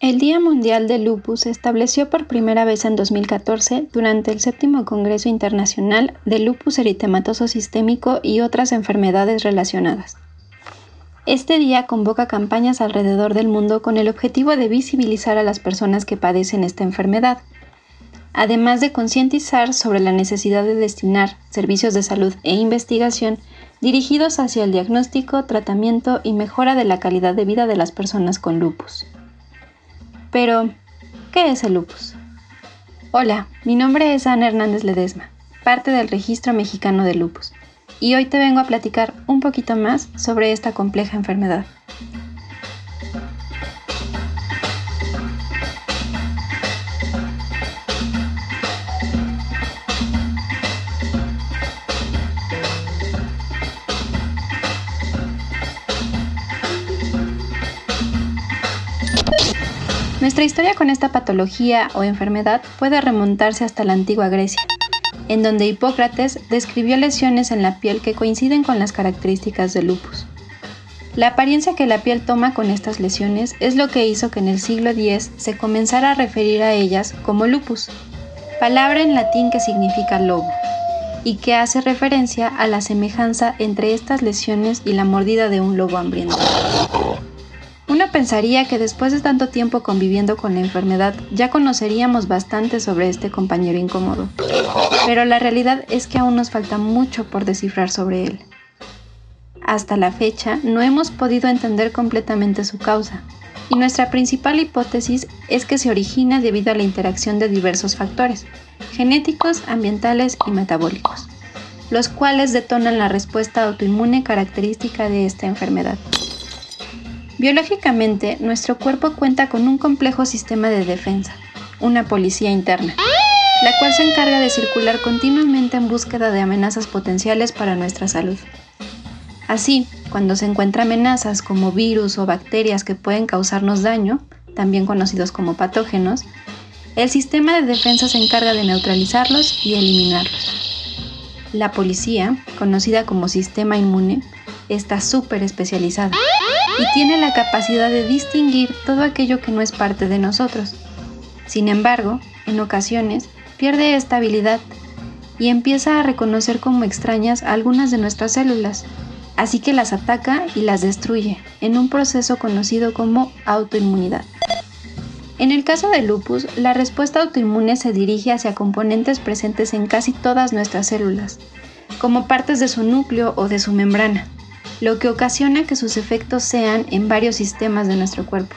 El Día Mundial del Lupus se estableció por primera vez en 2014 durante el séptimo Congreso Internacional de Lupus Eritematoso Sistémico y otras enfermedades relacionadas. Este día convoca campañas alrededor del mundo con el objetivo de visibilizar a las personas que padecen esta enfermedad, además de concientizar sobre la necesidad de destinar servicios de salud e investigación dirigidos hacia el diagnóstico, tratamiento y mejora de la calidad de vida de las personas con lupus. Pero, ¿qué es el lupus? Hola, mi nombre es Ana Hernández Ledesma, parte del Registro Mexicano de Lupus, y hoy te vengo a platicar un poquito más sobre esta compleja enfermedad. Nuestra historia con esta patología o enfermedad puede remontarse hasta la antigua Grecia, en donde Hipócrates describió lesiones en la piel que coinciden con las características del lupus. La apariencia que la piel toma con estas lesiones es lo que hizo que en el siglo X se comenzara a referir a ellas como lupus, palabra en latín que significa lobo, y que hace referencia a la semejanza entre estas lesiones y la mordida de un lobo hambriento. Uno pensaría que después de tanto tiempo conviviendo con la enfermedad ya conoceríamos bastante sobre este compañero incómodo, pero la realidad es que aún nos falta mucho por descifrar sobre él. Hasta la fecha no hemos podido entender completamente su causa, y nuestra principal hipótesis es que se origina debido a la interacción de diversos factores, genéticos, ambientales y metabólicos, los cuales detonan la respuesta autoinmune característica de esta enfermedad. Biológicamente, nuestro cuerpo cuenta con un complejo sistema de defensa, una policía interna, la cual se encarga de circular continuamente en búsqueda de amenazas potenciales para nuestra salud. Así, cuando se encuentran amenazas como virus o bacterias que pueden causarnos daño, también conocidos como patógenos, el sistema de defensa se encarga de neutralizarlos y eliminarlos. La policía, conocida como sistema inmune, está súper especializada y tiene la capacidad de distinguir todo aquello que no es parte de nosotros. Sin embargo, en ocasiones pierde esta habilidad y empieza a reconocer como extrañas algunas de nuestras células, así que las ataca y las destruye en un proceso conocido como autoinmunidad. En el caso del lupus, la respuesta autoinmune se dirige hacia componentes presentes en casi todas nuestras células, como partes de su núcleo o de su membrana, lo que ocasiona que sus efectos sean en varios sistemas de nuestro cuerpo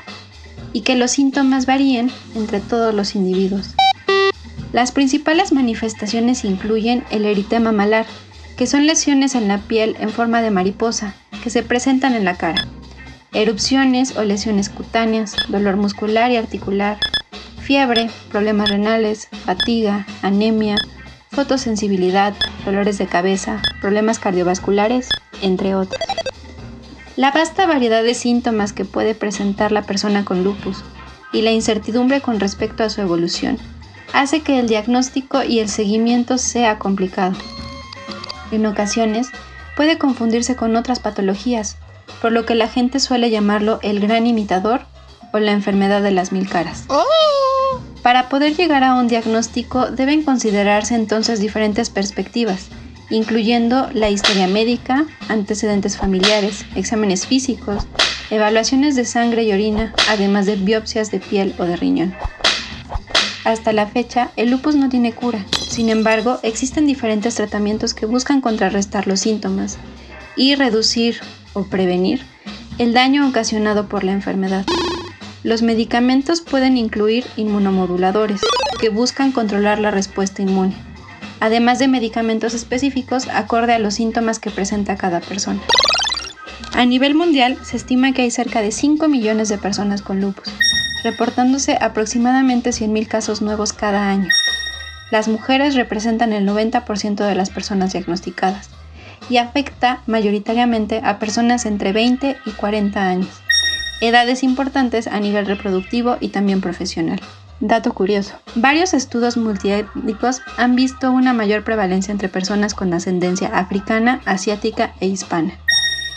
y que los síntomas varíen entre todos los individuos. Las principales manifestaciones incluyen el eritema malar, que son lesiones en la piel en forma de mariposa que se presentan en la cara, erupciones o lesiones cutáneas, dolor muscular y articular, fiebre, problemas renales, fatiga, anemia, fotosensibilidad, dolores de cabeza, problemas cardiovasculares, entre otros. La vasta variedad de síntomas que puede presentar la persona con lupus y la incertidumbre con respecto a su evolución hace que el diagnóstico y el seguimiento sea complicado. En ocasiones puede confundirse con otras patologías, por lo que la gente suele llamarlo el gran imitador o la enfermedad de las mil caras. Para poder llegar a un diagnóstico deben considerarse entonces diferentes perspectivas, incluyendo la historia médica, antecedentes familiares, exámenes físicos, evaluaciones de sangre y orina, además de biopsias de piel o de riñón. Hasta la fecha, el lupus no tiene cura. Sin embargo, existen diferentes tratamientos que buscan contrarrestar los síntomas y reducir o prevenir el daño ocasionado por la enfermedad. Los medicamentos pueden incluir inmunomoduladores, que buscan controlar la respuesta inmune además de medicamentos específicos acorde a los síntomas que presenta cada persona. A nivel mundial, se estima que hay cerca de 5 millones de personas con lupus, reportándose aproximadamente 100.000 casos nuevos cada año. Las mujeres representan el 90% de las personas diagnosticadas y afecta mayoritariamente a personas entre 20 y 40 años, edades importantes a nivel reproductivo y también profesional. Dato curioso. Varios estudios multiétnicos han visto una mayor prevalencia entre personas con ascendencia africana, asiática e hispana.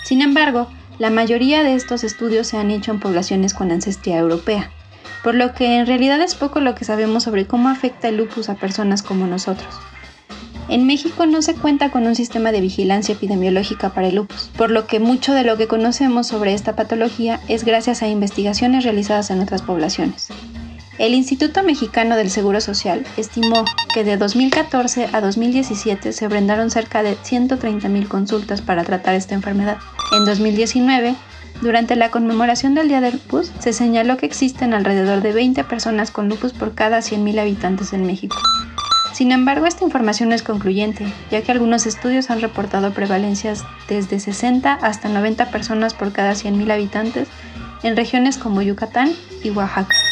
Sin embargo, la mayoría de estos estudios se han hecho en poblaciones con ancestría europea, por lo que en realidad es poco lo que sabemos sobre cómo afecta el lupus a personas como nosotros. En México no se cuenta con un sistema de vigilancia epidemiológica para el lupus, por lo que mucho de lo que conocemos sobre esta patología es gracias a investigaciones realizadas en otras poblaciones. El Instituto Mexicano del Seguro Social estimó que de 2014 a 2017 se brindaron cerca de 130.000 consultas para tratar esta enfermedad. En 2019, durante la conmemoración del Día del Lupus, se señaló que existen alrededor de 20 personas con lupus por cada 100.000 habitantes en México. Sin embargo, esta información es concluyente, ya que algunos estudios han reportado prevalencias desde 60 hasta 90 personas por cada 100.000 habitantes en regiones como Yucatán y Oaxaca.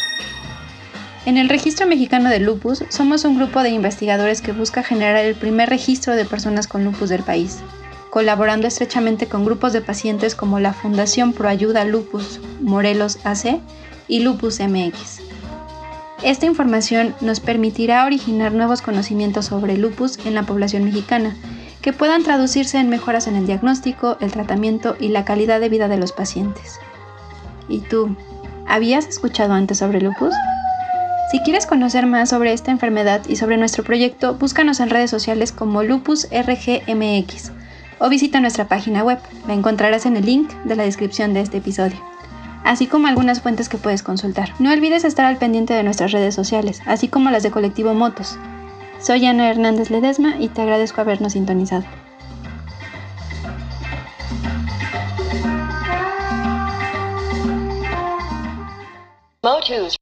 En el Registro Mexicano de Lupus somos un grupo de investigadores que busca generar el primer registro de personas con lupus del país, colaborando estrechamente con grupos de pacientes como la Fundación Proayuda Lupus Morelos AC y Lupus MX. Esta información nos permitirá originar nuevos conocimientos sobre lupus en la población mexicana, que puedan traducirse en mejoras en el diagnóstico, el tratamiento y la calidad de vida de los pacientes. ¿Y tú? ¿Habías escuchado antes sobre lupus? Si quieres conocer más sobre esta enfermedad y sobre nuestro proyecto, búscanos en redes sociales como Lupus RGMX o visita nuestra página web. La encontrarás en el link de la descripción de este episodio, así como algunas fuentes que puedes consultar. No olvides estar al pendiente de nuestras redes sociales, así como las de Colectivo Motos. Soy Ana Hernández Ledesma y te agradezco habernos sintonizado.